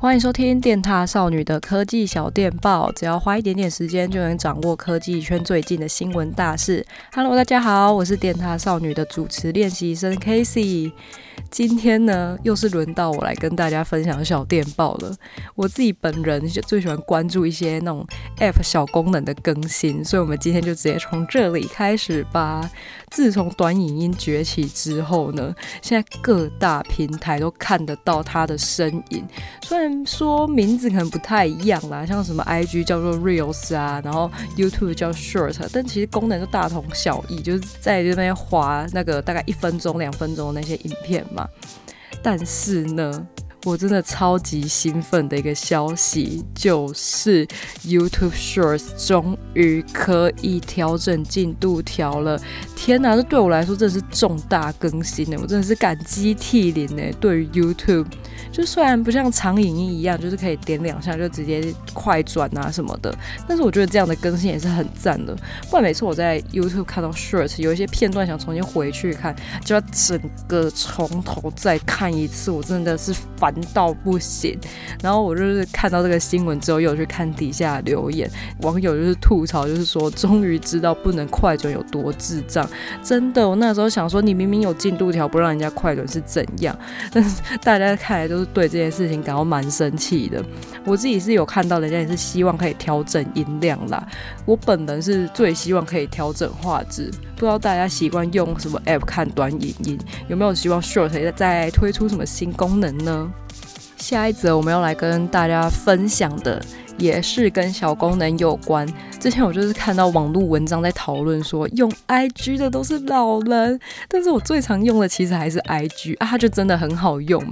欢迎收听电塔少女的科技小电报，只要花一点点时间就能掌握科技圈最近的新闻大事。Hello，大家好，我是电塔少女的主持练习生 Casey。今天呢，又是轮到我来跟大家分享小电报了。我自己本人就最喜欢关注一些那种 App 小功能的更新，所以我们今天就直接从这里开始吧。自从短影音崛起之后呢，现在各大平台都看得到它的身影。虽然说名字可能不太一样啦，像什么 IG 叫做 Reels 啊，然后 YouTube 叫 Short，但其实功能都大同小异，就是在那边划那个大概一分钟、两分钟那些影片嘛。但是呢，我真的超级兴奋的一个消息，就是 YouTube Shorts 终于可以调整进度条了！天哪，这对我来说真的是重大更新呢！我真的是感激涕零呢。对于 YouTube，就虽然不像长影音一样，就是可以点两下就直接快转啊什么的，但是我觉得这样的更新也是很赞的。不然每次我在 YouTube 看到 Shorts 有一些片段想重新回去看，就要整个从头再看一次，我真的是烦。到不行，然后我就是看到这个新闻之后，又去看底下留言，网友就是吐槽，就是说终于知道不能快准有多智障。真的，我那时候想说，你明明有进度条，不让人家快准是怎样？但是大家看来都是对这件事情感到蛮生气的。我自己是有看到人家也是希望可以调整音量啦。我本人是最希望可以调整画质。不知道大家习惯用什么 app 看短影音，有没有希望 Short 再推出什么新功能呢？下一则我们要来跟大家分享的，也是跟小功能有关。之前我就是看到网络文章在讨论说，用 IG 的都是老人，但是我最常用的其实还是 IG 啊，它就真的很好用，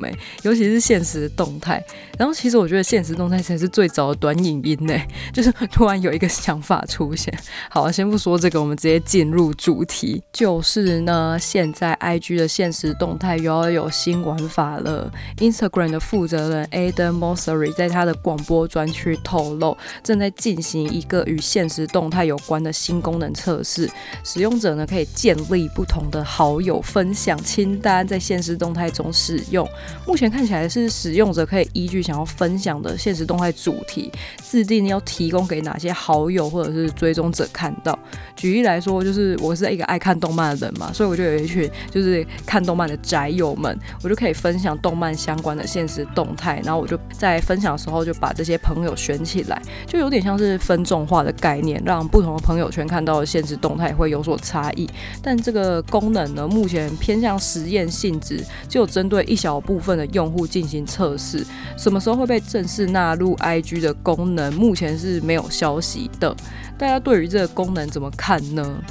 尤其是现实动态。然后其实我觉得现实动态才是最早的短影音呢，就是突然有一个想法出现。好，先不说这个，我们直接进入主题，就是呢，现在 IG 的现实动态又要有新玩法了。Instagram 的负责人 Adam Mosseri 在他的广播专区透。露正在进行一个与现实动态有关的新功能测试，使用者呢可以建立不同的好友分享清单，在现实动态中使用。目前看起来是使用者可以依据想要分享的现实动态主题，制定要提供给哪些好友或者是追踪者看到。举例来说，就是我是一个爱看动漫的人嘛，所以我就有一群就是看动漫的宅友们，我就可以分享动漫相关的现实动态，然后我就在分享的时候就把这些朋友选起来，就有点像是分众化的概念，让不同的朋友圈看到的现实动态会有所差异。但这个功能呢，目前偏向实验性质，只有针对一小部分的用户进行测试。什么时候会被正式纳入 IG 的功能，目前是没有消息的。大家对于这个功能怎么看呢？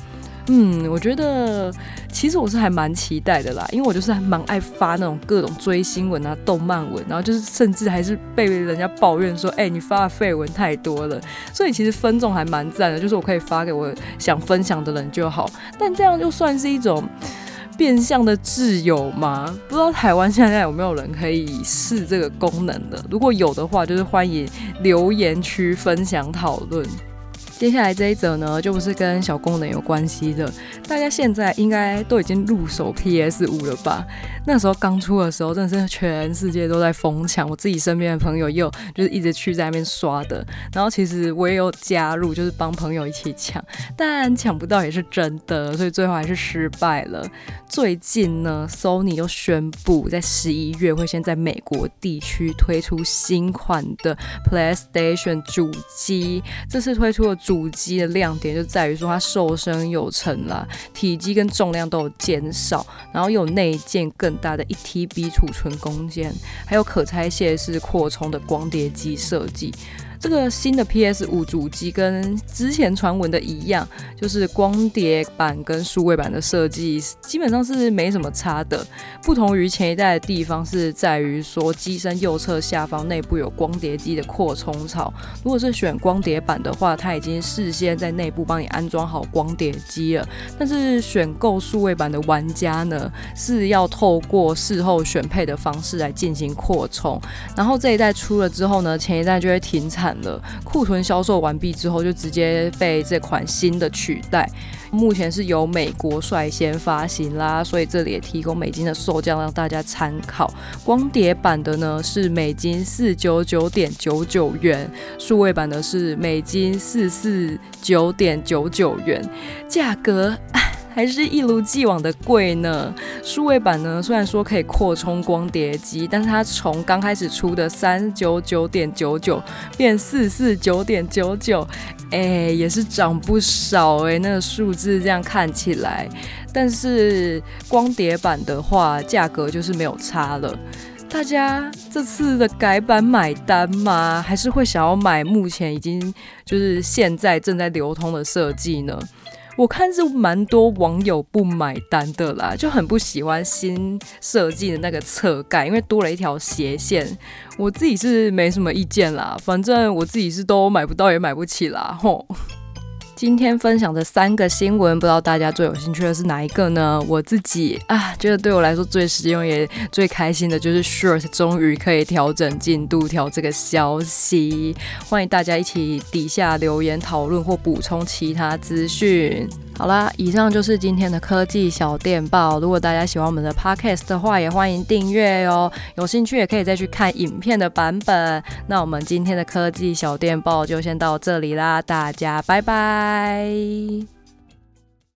嗯，我觉得其实我是还蛮期待的啦，因为我就是还蛮爱发那种各种追星文啊、动漫文，然后就是甚至还是被人家抱怨说，哎、你发的废文太多了。所以其实分众还蛮赞的，就是我可以发给我想分享的人就好。但这样就算是一种变相的挚友吗？不知道台湾现在有没有人可以试这个功能的？如果有的话，就是欢迎留言区分享讨论。接下来这一则呢，就不是跟小功能有关系的。大家现在应该都已经入手 PS 五了吧？那时候刚出的时候，真的是全世界都在疯抢。我自己身边的朋友也有就是一直去在那边刷的。然后其实我也有加入，就是帮朋友一起抢，但抢不到也是真的，所以最后还是失败了。最近呢，Sony 又宣布在十一月会先在美国地区推出新款的 PlayStation 主机，这次推出的。主机的亮点就在于说它瘦身有成啦，体积跟重量都有减少，然后有内建更大的一 TB 储存空间，还有可拆卸式扩充的光碟机设计。这个新的 PS 五主机跟之前传闻的一样，就是光碟版跟数位版的设计基本上是没什么差的。不同于前一代的地方是在于说，机身右侧下方内部有光碟机的扩充槽。如果是选光碟版的话，它已经事先在内部帮你安装好光碟机了。但是选购数位版的玩家呢，是要透过事后选配的方式来进行扩充。然后这一代出了之后呢，前一代就会停产。了，库存销售完毕之后就直接被这款新的取代。目前是由美国率先发行啦，所以这里也提供美金的售价让大家参考。光碟版的呢是美金四九九点九九元，数位版的是美金四四九点九九元，价格。还是一如既往的贵呢。数位版呢，虽然说可以扩充光碟机，但是它从刚开始出的三九九点九九变四四九点九九，哎，也是涨不少哎、那个数字这样看起来，但是光碟版的话，价格就是没有差了。大家这次的改版买单吗？还是会想要买目前已经就是现在正在流通的设计呢？我看是蛮多网友不买单的啦，就很不喜欢新设计的那个侧盖，因为多了一条斜线。我自己是没什么意见啦，反正我自己是都买不到也买不起啦，吼。今天分享的三个新闻，不知道大家最有兴趣的是哪一个呢？我自己啊，觉得对我来说最实用也最开心的就是 Short 终于可以调整进度条这个消息。欢迎大家一起底下留言讨论或补充其他资讯。好啦，以上就是今天的科技小电报。如果大家喜欢我们的 Podcast 的话，也欢迎订阅哦。有兴趣也可以再去看影片的版本。那我们今天的科技小电报就先到这里啦，大家拜拜。